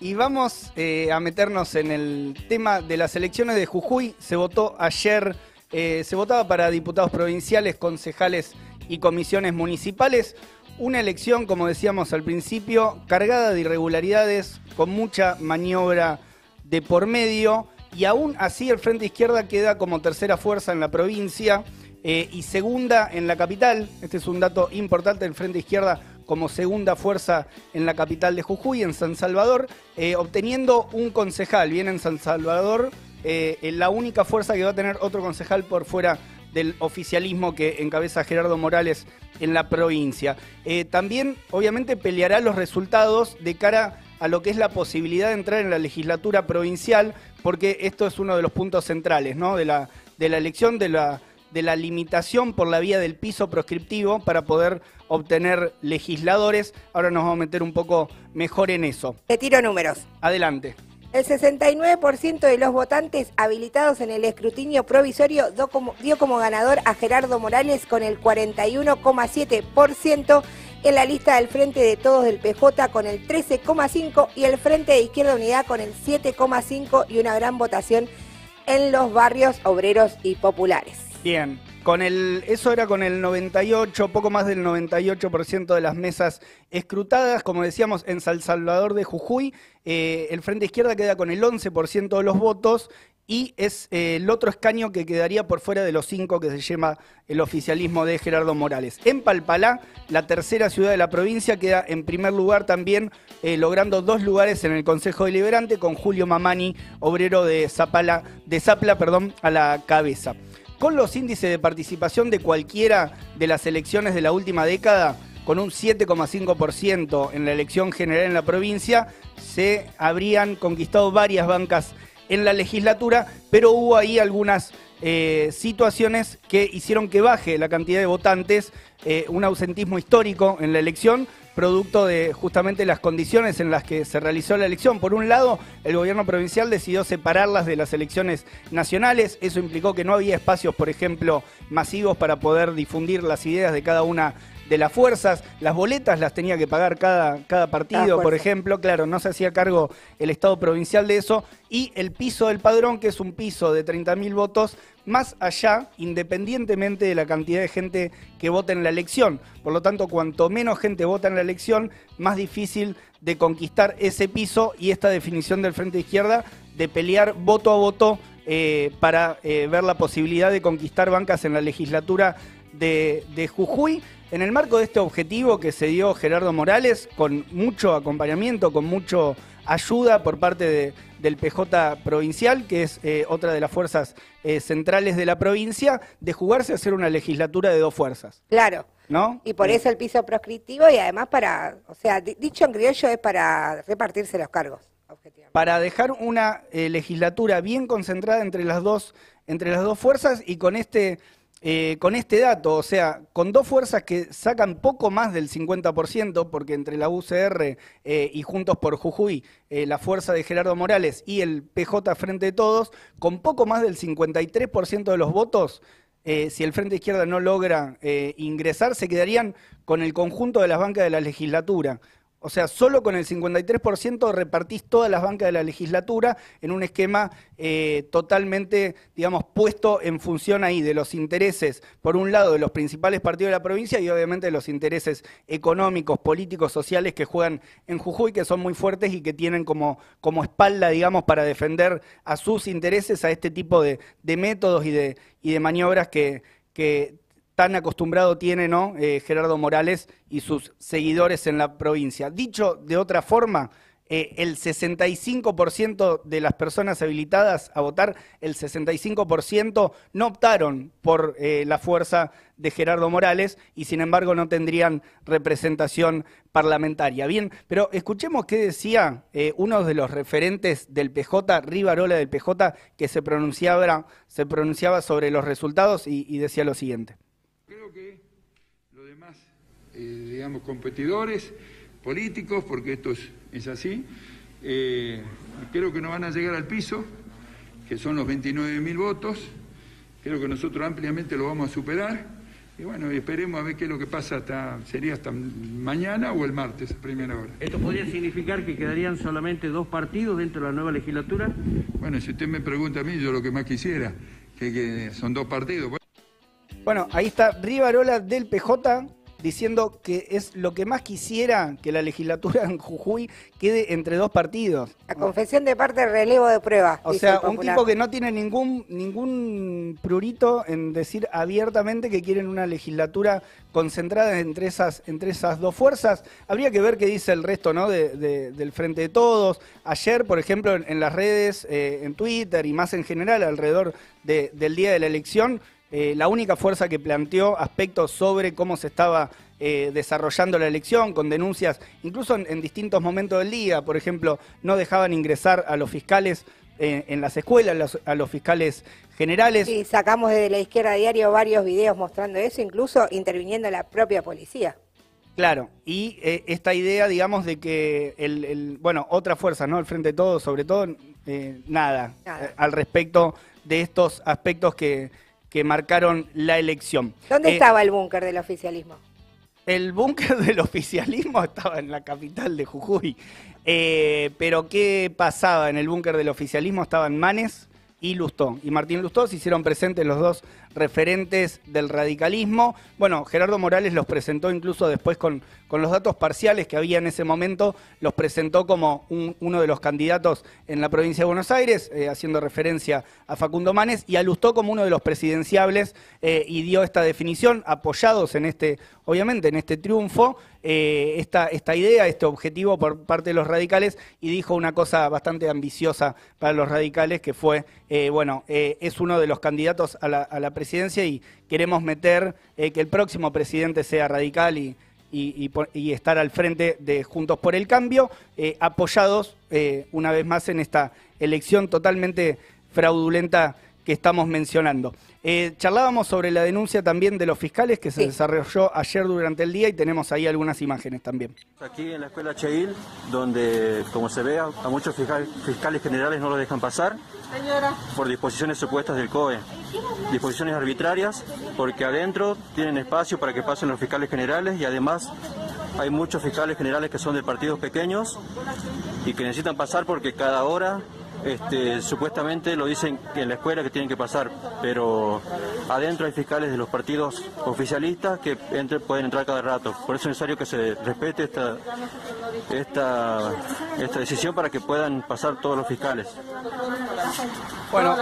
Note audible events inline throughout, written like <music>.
Y vamos eh, a meternos en el tema de las elecciones de Jujuy. Se votó ayer, eh, se votaba para diputados provinciales, concejales y comisiones municipales. Una elección, como decíamos al principio, cargada de irregularidades, con mucha maniobra de por medio. Y aún así el Frente Izquierda queda como tercera fuerza en la provincia eh, y segunda en la capital. Este es un dato importante. El Frente Izquierda como segunda fuerza en la capital de Jujuy, en San Salvador, eh, obteniendo un concejal. Viene en San Salvador eh, la única fuerza que va a tener otro concejal por fuera del oficialismo que encabeza Gerardo Morales en la provincia. Eh, también, obviamente, peleará los resultados de cara a lo que es la posibilidad de entrar en la legislatura provincial, porque esto es uno de los puntos centrales ¿no? de, la, de la elección de la de la limitación por la vía del piso proscriptivo para poder obtener legisladores. Ahora nos vamos a meter un poco mejor en eso. Te tiro números. Adelante. El 69% de los votantes habilitados en el escrutinio provisorio dio como, ganador a Gerardo Morales con el 41,7%, en la lista del Frente de Todos del PJ con el 13,5% y el Frente de Izquierda Unidad con el 7,5% y una gran votación en los barrios obreros y populares. Bien, con el, eso era con el 98, poco más del 98% de las mesas escrutadas. Como decíamos, en San Salvador de Jujuy, eh, el Frente Izquierda queda con el 11% de los votos y es eh, el otro escaño que quedaría por fuera de los cinco que se llama el oficialismo de Gerardo Morales. En Palpalá, la tercera ciudad de la provincia, queda en primer lugar también, eh, logrando dos lugares en el Consejo Deliberante, con Julio Mamani, obrero de Zapala, de Zapla, perdón, a la cabeza. Con los índices de participación de cualquiera de las elecciones de la última década, con un 7,5% en la elección general en la provincia, se habrían conquistado varias bancas en la legislatura, pero hubo ahí algunas eh, situaciones que hicieron que baje la cantidad de votantes, eh, un ausentismo histórico en la elección, producto de justamente las condiciones en las que se realizó la elección. Por un lado, el gobierno provincial decidió separarlas de las elecciones nacionales. Eso implicó que no había espacios, por ejemplo, masivos para poder difundir las ideas de cada una de las fuerzas. Las boletas las tenía que pagar cada, cada partido, por ejemplo. Claro, no se hacía cargo el Estado provincial de eso. Y el piso del padrón, que es un piso de 30.000 votos, más allá, independientemente de la cantidad de gente que vota en la elección. Por lo tanto, cuanto menos gente vota en la elección, más difícil de conquistar ese piso y esta definición del Frente Izquierda de pelear voto a voto eh, para eh, ver la posibilidad de conquistar bancas en la legislatura de, de Jujuy. En el marco de este objetivo que se dio Gerardo Morales, con mucho acompañamiento, con mucho ayuda por parte del PJ provincial, que es eh, otra de las fuerzas eh, centrales de la provincia, de jugarse a hacer una legislatura de dos fuerzas. Claro. ¿No? Y por eso el piso proscriptivo y además para, o sea, dicho en criollo es para repartirse los cargos. Para dejar una eh, legislatura bien concentrada entre las dos, entre las dos fuerzas y con este eh, con este dato, o sea, con dos fuerzas que sacan poco más del 50%, porque entre la UCR eh, y Juntos por Jujuy, eh, la fuerza de Gerardo Morales y el PJ Frente de Todos, con poco más del 53% de los votos, si el Frente Izquierda no logra ingresar, se quedarían con el conjunto de las bancas de la legislatura. O sea, solo con el 53% repartís todas las bancas de la legislatura en un esquema eh, totalmente, digamos, puesto en función ahí de los intereses, por un lado, de los principales partidos de la provincia y obviamente de los intereses económicos, políticos, sociales que juegan en Jujuy, que son muy fuertes y que tienen como, como espalda, digamos, para defender a sus intereses a este tipo de, métodos y de, maniobras que tan acostumbrado tiene ¿no? Eh, Gerardo Morales y sus seguidores en la provincia. Dicho de otra forma, eh, el 65% de las personas habilitadas a votar, el 65% no optaron por eh, la fuerza de Gerardo Morales y sin embargo no tendrían representación parlamentaria. Bien, pero escuchemos qué decía uno de los referentes del PJ, Rivarola del PJ, que se pronunciaba, se pronunciaba sobre los resultados y decía lo siguiente eh, digamos, competidores políticos, porque esto es, así. Eh, creo que no van a llegar al piso, que son los 29 mil votos. Creo que nosotros ampliamente lo vamos a superar. Y bueno, esperemos a ver qué es lo que pasa hasta, sería hasta mañana o el martes, a primera hora. ¿Esto podría significar que quedarían solamente dos partidos dentro de la nueva legislatura? Bueno, si usted me pregunta a mí, yo lo que más quisiera, que, que son dos partidos. Bueno, ahí está Rivarola del PJ diciendo que es lo que más quisiera que la legislatura en Jujuy quede entre dos partidos. La confesión de parte relevo de prueba. O sea, un tipo que no tiene ningún, ningún prurito en decir abiertamente que quieren una legislatura concentrada entre esas, entre esas dos fuerzas. Habría que ver qué dice el resto ¿no? del Frente de Todos. Ayer, por ejemplo, en, las redes, eh, en Twitter y más en general alrededor del día de la elección, eh, la única fuerza que planteó aspectos sobre cómo se estaba eh, desarrollando la elección, con denuncias, incluso en, distintos momentos del día, por ejemplo, no dejaban ingresar a los fiscales eh, en las escuelas, a los fiscales generales. Y sacamos desde la izquierda diario varios videos mostrando eso, incluso interviniendo la propia policía. Claro, y esta idea, digamos, de que el, bueno, otra fuerza, ¿no? El Frente de Todos, sobre todo, nada, al respecto de estos aspectos que, que marcaron la elección. ¿Dónde eh, estaba el búnker del oficialismo? El búnker <laughs> del oficialismo estaba en la capital de Jujuy. Eh, pero ¿qué pasaba en el búnker del oficialismo? Estaban Manes y Lustó. Y Martín Lustó se hicieron presentes los dos referentes del radicalismo. Bueno, Gerardo Morales los presentó incluso después con, con los datos parciales que había en ese momento, los presentó como uno de los candidatos en la provincia de Buenos Aires, eh, haciendo referencia a Facundo Manes, y alustó como uno de los presidenciables eh, y dio esta definición, apoyados en este, obviamente, en este triunfo, eh, esta, esta idea, este objetivo por parte de los radicales, y dijo una cosa bastante ambiciosa para los radicales, que fue, bueno, es uno de los candidatos a la, a presidencia y queremos meter eh, que el próximo presidente sea radical y, y, estar al frente de Juntos por el Cambio, eh, apoyados eh, una vez más en esta elección totalmente fraudulenta que estamos mencionando. Eh, charlábamos sobre la denuncia también de los fiscales que se desarrolló ayer durante el día y tenemos ahí algunas imágenes también. Aquí en la escuela Cheil, donde, como se ve, a muchos fiscales generales no lo dejan pasar por disposiciones supuestas del COE. Disposiciones arbitrarias, porque adentro tienen espacio para que pasen los fiscales generales y además hay muchos fiscales generales que son de partidos pequeños y que necesitan pasar porque cada hora este, supuestamente lo dicen en la escuela que tienen que pasar, pero adentro hay fiscales de los partidos oficialistas que pueden entrar cada rato. Por eso es necesario que se respete esta, decisión para que puedan pasar todos los fiscales. Bueno,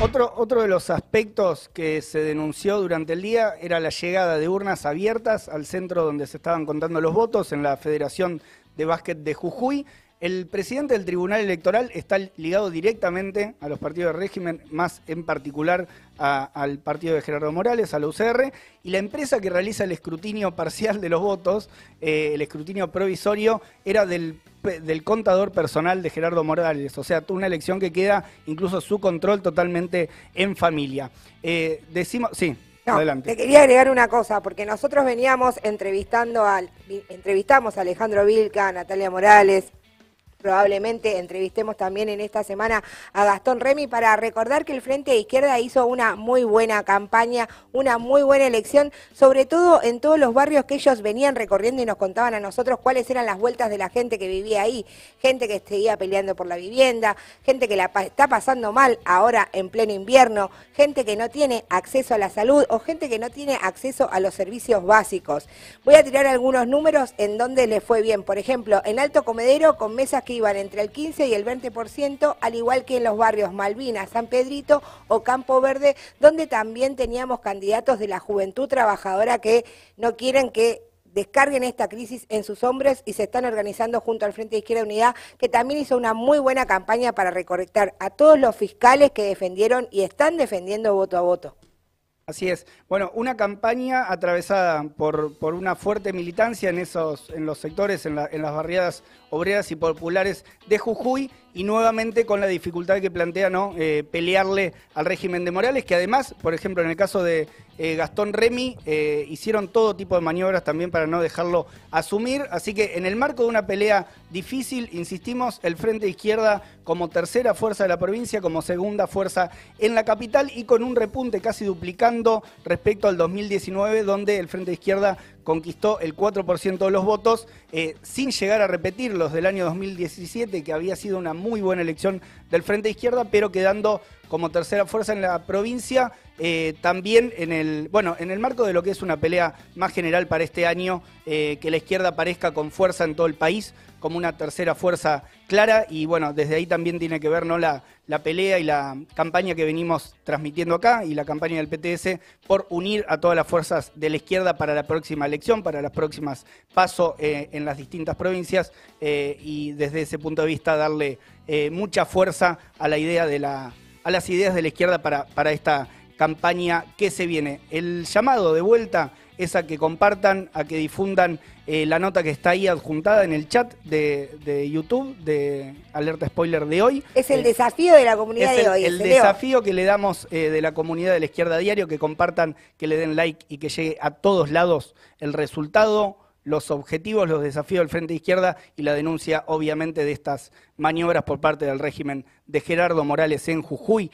otro de los aspectos que se denunció durante el día era la llegada de urnas abiertas al centro donde se estaban contando los votos en la Federación de Básquet de Jujuy. El presidente del Tribunal Electoral está ligado directamente a los partidos de régimen, más en particular al partido de Gerardo Morales, a la UCR, y la empresa que realiza el escrutinio parcial de los votos, eh, el escrutinio provisorio, era del, contador personal de Gerardo Morales, o sea, una elección que queda incluso su control totalmente en familia. Eh, decimos, sí. Adelante. Te quería agregar una cosa, porque nosotros veníamos entrevistando al, entrevistamos a Alejandro Vilca, a Natalia Morales, probablemente entrevistemos también en esta semana a Gastón Remy para recordar que el Frente de Izquierda hizo una muy buena campaña, una muy buena elección, sobre todo en todos los barrios que ellos venían recorriendo y nos contaban a nosotros cuáles eran las vueltas de la gente que vivía ahí, gente que seguía peleando por la vivienda, gente que la está pasando mal ahora en pleno invierno, gente que no tiene acceso a la salud o gente que no tiene acceso a los servicios básicos. Voy a tirar algunos números en donde le fue bien. Por ejemplo, en Alto Comedero con mesas que iban entre el 15 y el 20%, al igual que en los barrios Malvinas, San Pedrito o Campo Verde, donde también teníamos candidatos de la juventud trabajadora que no quieren que descarguen esta crisis en sus hombros y se están organizando junto al Frente de Izquierda Unidad, que también hizo una muy buena campaña para recorrectar a todos los fiscales que defendieron y están defendiendo voto a voto. Así es. Bueno, una campaña atravesada por, por una fuerte militancia en, esos, en los sectores, en, en, las barriadas obreras y populares de Jujuy y nuevamente con la dificultad que plantea ¿no? Eh, pelearle al régimen de Morales, que además, por ejemplo, en el caso de eh, Gastón Remy eh, hicieron todo tipo de maniobras también para no dejarlo asumir. Así que en el marco de una pelea difícil, insistimos, el Frente Izquierda como tercera fuerza de la provincia, como segunda fuerza en la capital y con un repunte casi duplicando respecto al 2019, donde el Frente Izquierda conquistó el 4% de los votos, eh, sin llegar a repetir los del año 2017, que había sido una muy buena elección del Frente Izquierda, pero quedando como tercera fuerza en la provincia, eh, también en el, bueno, en el marco de lo que es una pelea más general para este año, eh, que la izquierda aparezca con fuerza en todo el país, como una tercera fuerza clara, y bueno, desde ahí también tiene que ver ¿no? la, la pelea y la campaña que venimos transmitiendo acá, y la campaña del PTS, por unir a todas las fuerzas de la izquierda para la próxima elección, para las próximas pasos eh, en las distintas provincias, y desde ese punto de vista darle mucha fuerza a la idea de la a las ideas de la izquierda para, para esta campaña que se viene. El llamado de vuelta es a que compartan, a que difundan eh, la nota que está ahí adjuntada en el chat de, YouTube de Alerta Spoiler de hoy. Es el eh, desafío de la comunidad de hoy. El desafío que le damos eh, de la comunidad de la izquierda diario, que compartan, que le den like y que llegue a todos lados el resultado los objetivos, los desafíos del Frente Izquierda y la denuncia, obviamente, de estas maniobras por parte del régimen de Gerardo Morales en Jujuy.